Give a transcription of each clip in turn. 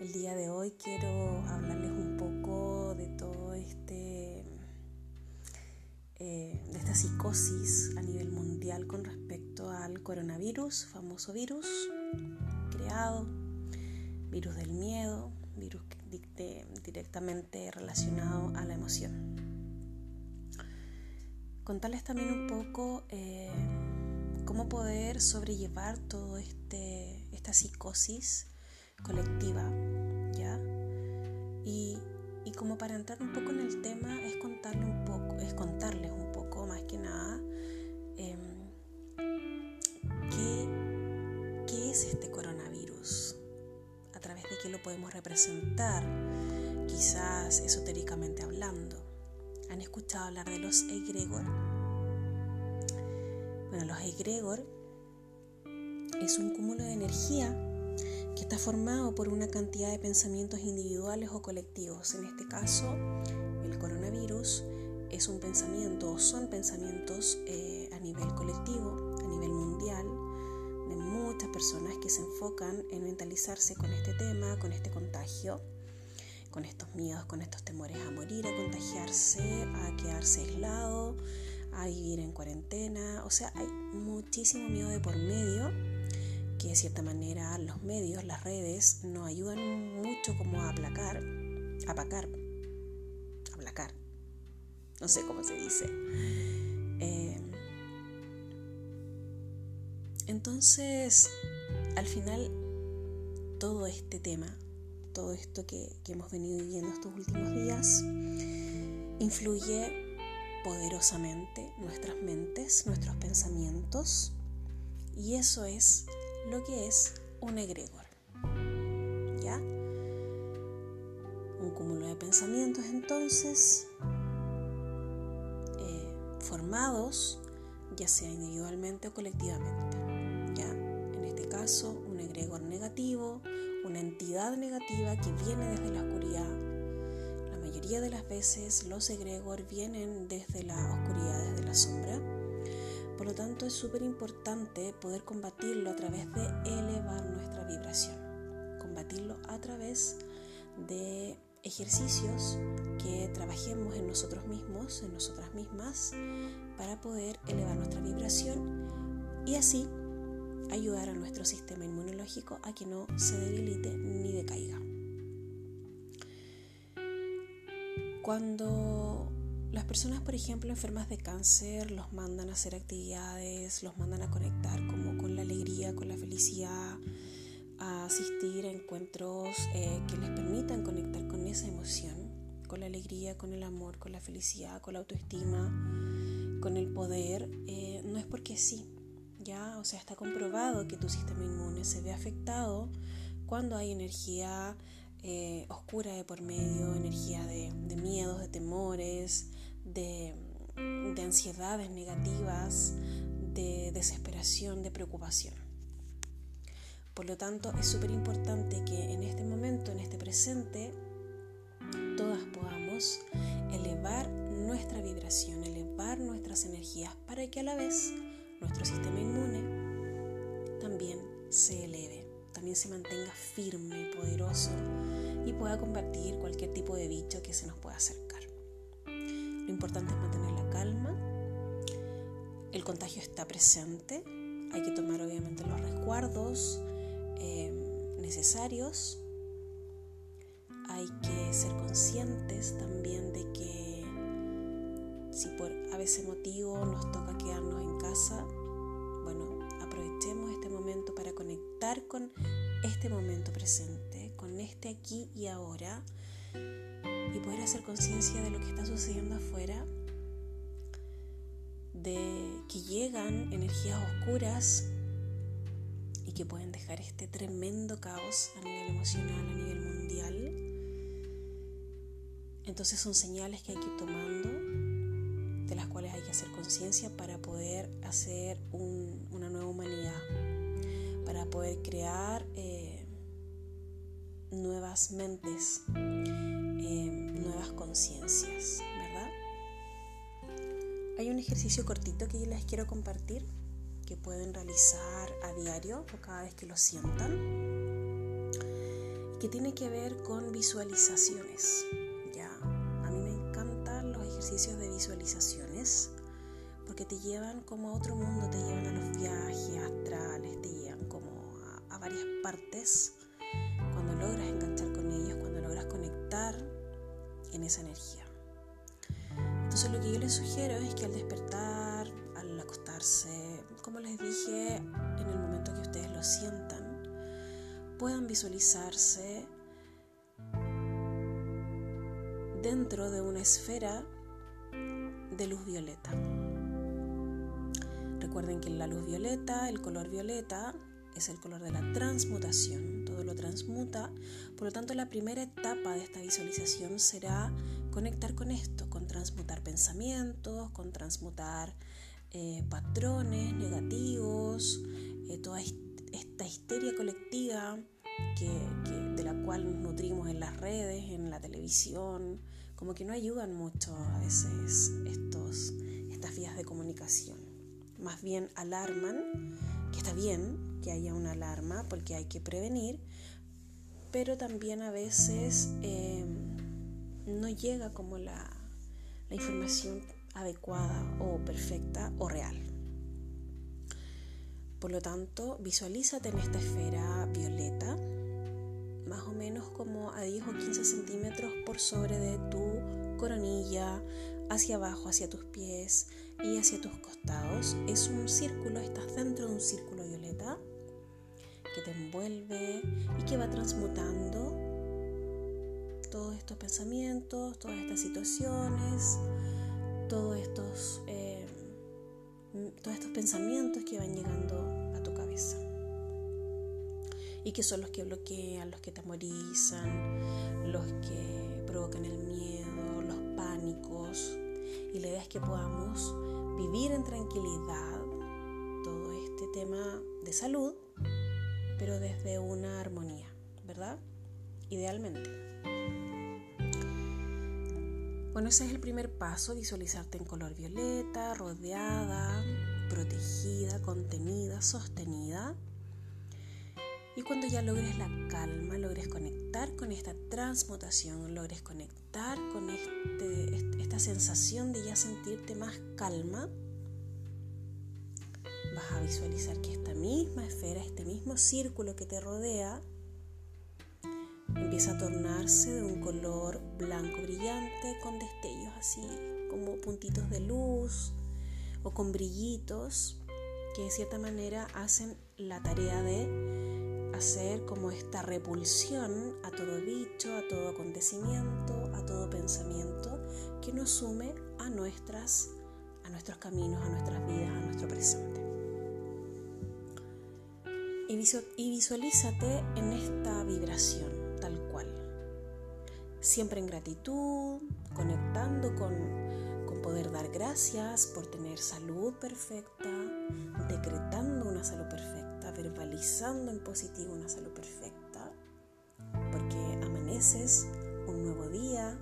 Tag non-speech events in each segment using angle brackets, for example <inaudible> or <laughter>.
El día de hoy quiero hablarles un poco de todo este, eh, de esta psicosis a nivel mundial con respecto al coronavirus, famoso virus creado, virus del miedo, virus directamente relacionado a la emoción. Contarles también un poco eh, cómo poder sobrellevar todo este esta psicosis colectiva, como para entrar un poco en el tema es contarle un poco, es contarles un poco más que nada em, qué, qué es este coronavirus, a través de qué lo podemos representar, quizás esotéricamente hablando. ¿Han escuchado hablar de los egregor? Bueno, los egregor es un cúmulo de energía que está formado por una cantidad de pensamientos individuales o colectivos. En este caso, el coronavirus es un pensamiento o son pensamientos eh, a nivel colectivo, a nivel mundial, de muchas personas que se enfocan en mentalizarse con este tema, con este contagio, con estos miedos, con estos temores a morir, a contagiarse, a quedarse aislado, a vivir en cuarentena. O sea, hay muchísimo miedo de por medio que de cierta manera los medios, las redes, nos ayudan mucho como a aplacar, apacar, aplacar, no sé cómo se dice. Eh, entonces, al final, todo este tema, todo esto que, que hemos venido viviendo estos últimos días, influye poderosamente nuestras mentes, nuestros pensamientos, y eso es lo que es un egregor. ¿Ya? Un cúmulo de pensamientos entonces eh, formados ya sea individualmente o colectivamente. ¿Ya? En este caso, un egregor negativo, una entidad negativa que viene desde la oscuridad. La mayoría de las veces los egregor vienen desde la oscuridad, desde la sombra por lo tanto, es súper importante poder combatirlo a través de elevar nuestra vibración, combatirlo a través de ejercicios que trabajemos en nosotros mismos, en nosotras mismas, para poder elevar nuestra vibración y así ayudar a nuestro sistema inmunológico a que no se debilite ni decaiga. Cuando las personas, por ejemplo, enfermas de cáncer, los mandan a hacer actividades, los mandan a conectar como con la alegría, con la felicidad, a asistir a encuentros eh, que les permitan conectar con esa emoción, con la alegría, con el amor, con la felicidad, con la autoestima, con el poder. Eh, no es porque sí, ya, o sea, está comprobado que tu sistema inmune se ve afectado cuando hay energía eh, oscura de por medio, energía de, miedos, de temores, de, de ansiedades negativas, de desesperación, de preocupación. Por lo tanto, es súper importante que en este momento, en este presente, todas podamos elevar nuestra vibración, elevar nuestras energías para que a la vez nuestro sistema inmune también se eleve, también se mantenga firme, poderoso y pueda combatir cualquier tipo de bicho que se nos pueda acercar. Lo importante es mantener la calma. El contagio está presente. Hay que tomar obviamente los resguardos eh, necesarios. Hay que ser conscientes también de que si por a veces motivo nos toca quedarnos en casa, bueno, aprovechemos este momento para conectar con este momento presente, con este aquí y ahora y poder hacer conciencia de lo que está sucediendo afuera, de que llegan energías oscuras y que pueden dejar este tremendo caos a nivel emocional, a nivel mundial. Entonces son señales que hay que ir tomando, de las cuales hay que hacer conciencia para poder hacer una nueva humanidad, para poder crear eh, nuevas mentes, nuevas conciencias, ¿verdad? Hay un ejercicio cortito que les quiero compartir que pueden realizar a diario o cada vez que lo sientan, que tiene que ver con visualizaciones. Ya, a mí me encantan los ejercicios de visualizaciones porque te llevan como a otro mundo, te llevan a los viajes astrales, te llevan como a, a varias partes logras enganchar con ellos, cuando logras conectar en esa energía. Entonces lo que yo les sugiero es que al despertar, al acostarse, como les dije, en el momento que ustedes lo sientan, puedan visualizarse dentro de una esfera de luz violeta. Recuerden que la luz violeta, el color violeta, es el color de la transmutación, todo lo transmuta, por lo tanto la primera etapa de esta visualización será conectar con esto, con transmutar pensamientos, con transmutar eh, patrones negativos, eh, toda esta histeria colectiva de la cual nos nutrimos en las redes, en la televisión, como que no ayudan mucho a veces estos, estas vías de comunicación. Más bien alarman, que está bien que haya una alarma porque hay que prevenir, pero también a veces eh, no llega como la, la información adecuada o perfecta o real. Por lo tanto, visualízate en esta esfera violeta, más o menos como a 10 o 15 centímetros por sobre de tu coronilla, hacia abajo, hacia tus pies y hacia tus costados. Es un círculo, estás dentro de un círculo violeta que te envuelve y que va transmutando todos estos pensamientos, todas estas situaciones, todos estos, eh, todos estos pensamientos que van llegando a tu cabeza y que son los que bloquean, los que te amorizan, los que provocan el miedo, los pánicos. Y la idea es que podamos vivir en tranquilidad todo este tema de salud pero desde una armonía, ¿verdad? Idealmente. Bueno, ese es el primer paso, visualizarte en color violeta, rodeada, protegida, contenida, sostenida. Y cuando ya logres la calma, logres conectar con esta transmutación, logres conectar con este, esta sensación de ya sentirte más calma, vas a visualizar que esta misma esfera, este mismo círculo que te rodea, empieza a tornarse de un color blanco brillante con destellos así como puntitos de luz o con brillitos que de cierta manera hacen la tarea de hacer como esta repulsión a todo bicho, a todo acontecimiento, a todo pensamiento que nos sume a nuestras a nuestros caminos, a nuestras vidas, a nuestro presente y visualízate en esta vibración tal cual. Siempre en gratitud, conectando con, con poder dar gracias por tener salud perfecta, decretando una salud perfecta, verbalizando en positivo una salud perfecta, porque amaneces un nuevo día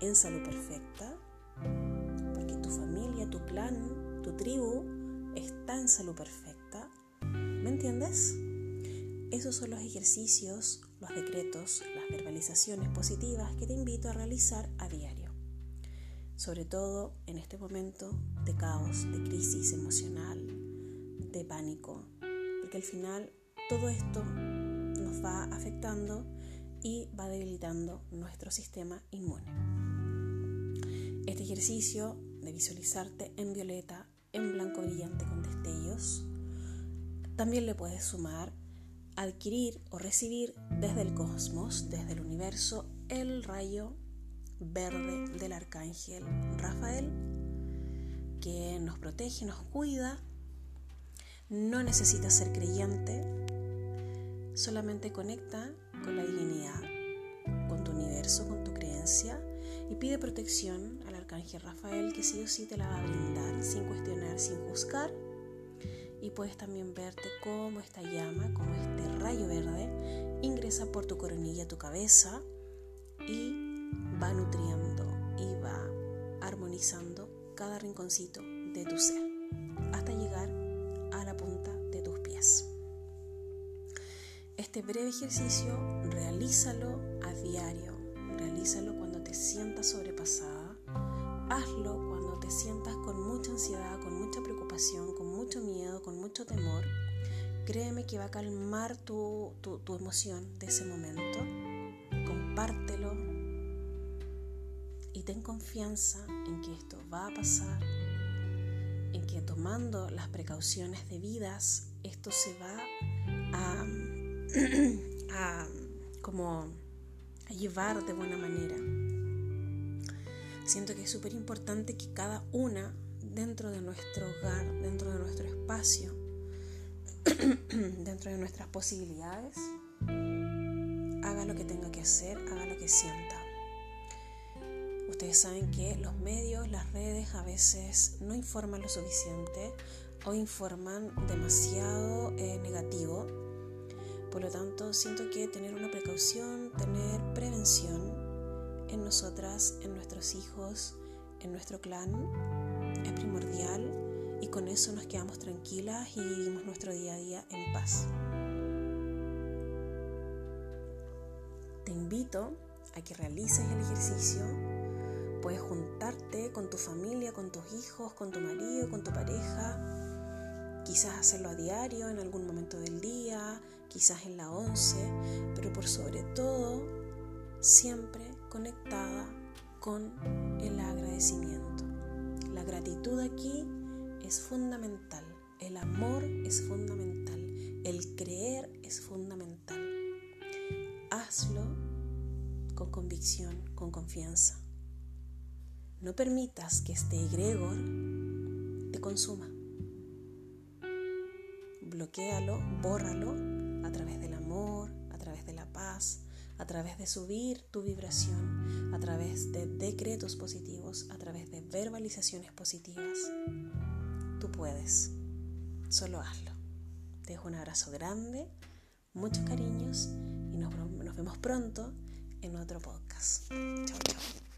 en salud perfecta, porque tu familia, tu clan, tu tribu está en salud perfecta ¿Me entiendes? Esos son los ejercicios, los decretos, las verbalizaciones positivas que te invito a realizar a diario. Sobre todo en este momento de caos, de crisis emocional, de pánico, porque al final todo esto nos va afectando y va debilitando nuestro sistema inmune. Este ejercicio de visualizarte en violeta, en blanco brillante con destellos, también le puedes sumar adquirir o recibir desde el cosmos, desde el universo, el rayo verde del arcángel Rafael, que nos protege, nos cuida. No necesitas ser creyente, solamente conecta con la divinidad, con tu universo, con tu creencia y pide protección al arcángel Rafael que sí o sí te la va a brindar sin cuestionar, sin juzgar. Y puedes también verte cómo esta llama, como este rayo verde, ingresa por tu coronilla, tu cabeza y va nutriendo y va armonizando cada rinconcito de tu ser. Hasta llegar Este breve ejercicio realízalo a diario, realízalo cuando te sientas sobrepasada, hazlo cuando te sientas con mucha ansiedad, con mucha preocupación, con mucho miedo, con mucho temor. Créeme que va a calmar tu, tu emoción de ese momento. Compártelo y ten confianza en que esto va a pasar, en que tomando las precauciones debidas, esto se va a, <clears throat> a como llevar de buena manera. Siento que es súper importante que cada una dentro de nuestro hogar, dentro de nuestro espacio, <clears throat> dentro de nuestras posibilidades, haga lo que tenga que hacer, haga lo que sienta. Ustedes saben que los medios, las redes a veces no informan lo suficiente o informan demasiado eh, negativo. Por lo tanto, siento que tener una precaución, tener prevención en nosotras, en nuestros hijos, en nuestro clan, es primordial y con eso nos quedamos tranquilas y vivimos nuestro día a día en paz. Te invito a que realices el ejercicio. Puedes juntarte con tu familia, con tus hijos, con tu marido, con tu pareja quizás hacerlo a diario en algún momento del día, quizás en la once, pero por sobre todo siempre conectada con el agradecimiento. La gratitud aquí es fundamental, el amor es fundamental, el creer es fundamental. Hazlo con convicción, con confianza. No permitas que este egregor te consuma bloquealo, bórralo a través del amor, a través de la paz, a través de subir tu vibración, a través de decretos positivos, a través de verbalizaciones positivas. Tú puedes, solo hazlo. Te dejo un abrazo grande, muchos cariños y nos, vemos pronto en otro podcast. Chao, chao.